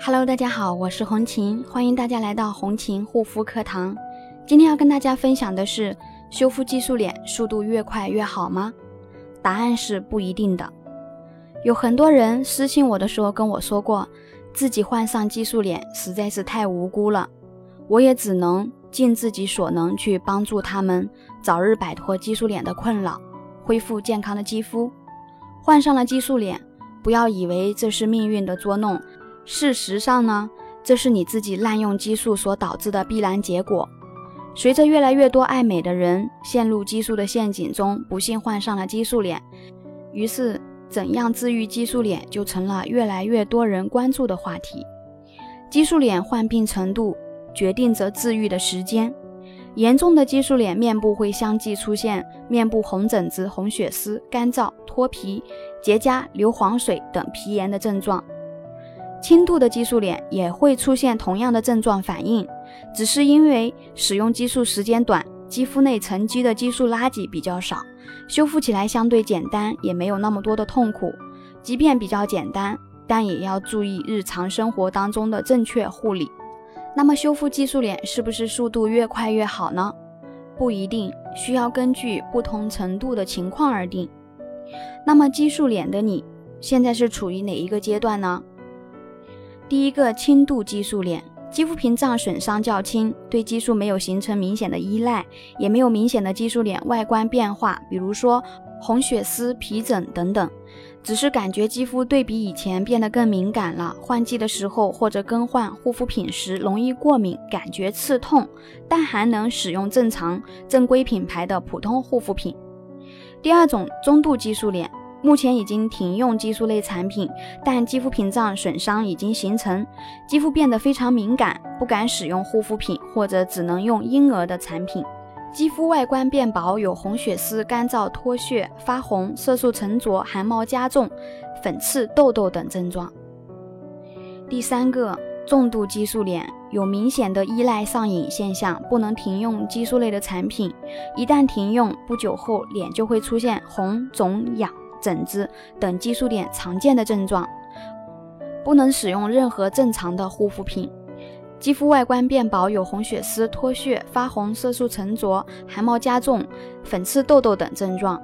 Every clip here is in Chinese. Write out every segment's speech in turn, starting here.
Hello，大家好，我是红琴，欢迎大家来到红琴护肤课堂。今天要跟大家分享的是，修复激素脸速度越快越好吗？答案是不一定的。有很多人私信我的时候跟我说过，自己患上激素脸实在是太无辜了，我也只能尽自己所能去帮助他们早日摆脱激素脸的困扰，恢复健康的肌肤。患上了激素脸，不要以为这是命运的捉弄。事实上呢，这是你自己滥用激素所导致的必然结果。随着越来越多爱美的人陷入激素的陷阱中，不幸患上了激素脸，于是怎样治愈激素脸就成了越来越多人关注的话题。激素脸患病程度决定着治愈的时间。严重的激素脸，面部会相继出现面部红疹子、红血丝、干燥、脱皮、结痂、流黄水等皮炎的症状。轻度的激素脸也会出现同样的症状反应，只是因为使用激素时间短，肌肤内沉积的激素垃圾比较少，修复起来相对简单，也没有那么多的痛苦。即便比较简单，但也要注意日常生活当中的正确护理。那么修复激素脸是不是速度越快越好呢？不一定，需要根据不同程度的情况而定。那么激素脸的你现在是处于哪一个阶段呢？第一个轻度激素脸，肌肤屏障损伤较轻，对激素没有形成明显的依赖，也没有明显的激素脸外观变化，比如说红血丝、皮疹等等，只是感觉肌肤对比以前变得更敏感了。换季的时候或者更换护肤品时容易过敏，感觉刺痛，但还能使用正常正规品牌的普通护肤品。第二种中度激素脸。目前已经停用激素类产品，但肌肤屏障损伤已经形成，肌肤变得非常敏感，不敢使用护肤品或者只能用婴儿的产品。肌肤外观变薄，有红血丝、干燥、脱屑、发红、色素沉着、汗毛加重、粉刺、痘痘等症状。第三个，重度激素脸有明显的依赖上瘾现象，不能停用激素类的产品，一旦停用，不久后脸就会出现红肿痒。疹子等激素脸常见的症状，不能使用任何正常的护肤品。肌肤外观变薄，有红血丝、脱屑、发红、色素沉着、汗毛加重、粉刺、痘痘等症状。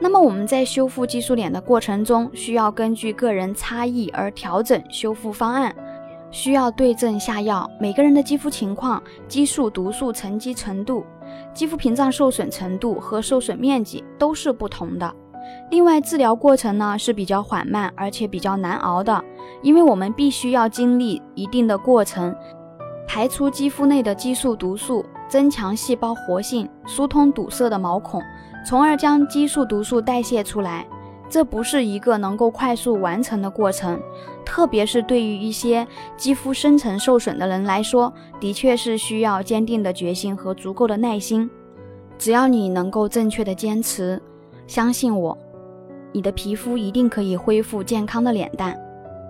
那么我们在修复激素脸的过程中，需要根据个人差异而调整修复方案，需要对症下药。每个人的肌肤情况、激素毒素沉积程度、肌肤屏障受损程度和受损面积都是不同的。另外，治疗过程呢是比较缓慢，而且比较难熬的，因为我们必须要经历一定的过程，排出肌肤内的激素毒素，增强细胞活性，疏通堵塞的毛孔，从而将激素毒素代谢出来。这不是一个能够快速完成的过程，特别是对于一些肌肤深层受损的人来说，的确是需要坚定的决心和足够的耐心。只要你能够正确的坚持。相信我，你的皮肤一定可以恢复健康的脸蛋。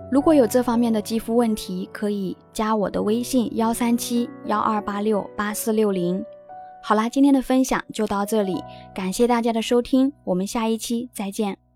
如果有这方面的肌肤问题，可以加我的微信幺三七幺二八六八四六零。好啦，今天的分享就到这里，感谢大家的收听，我们下一期再见。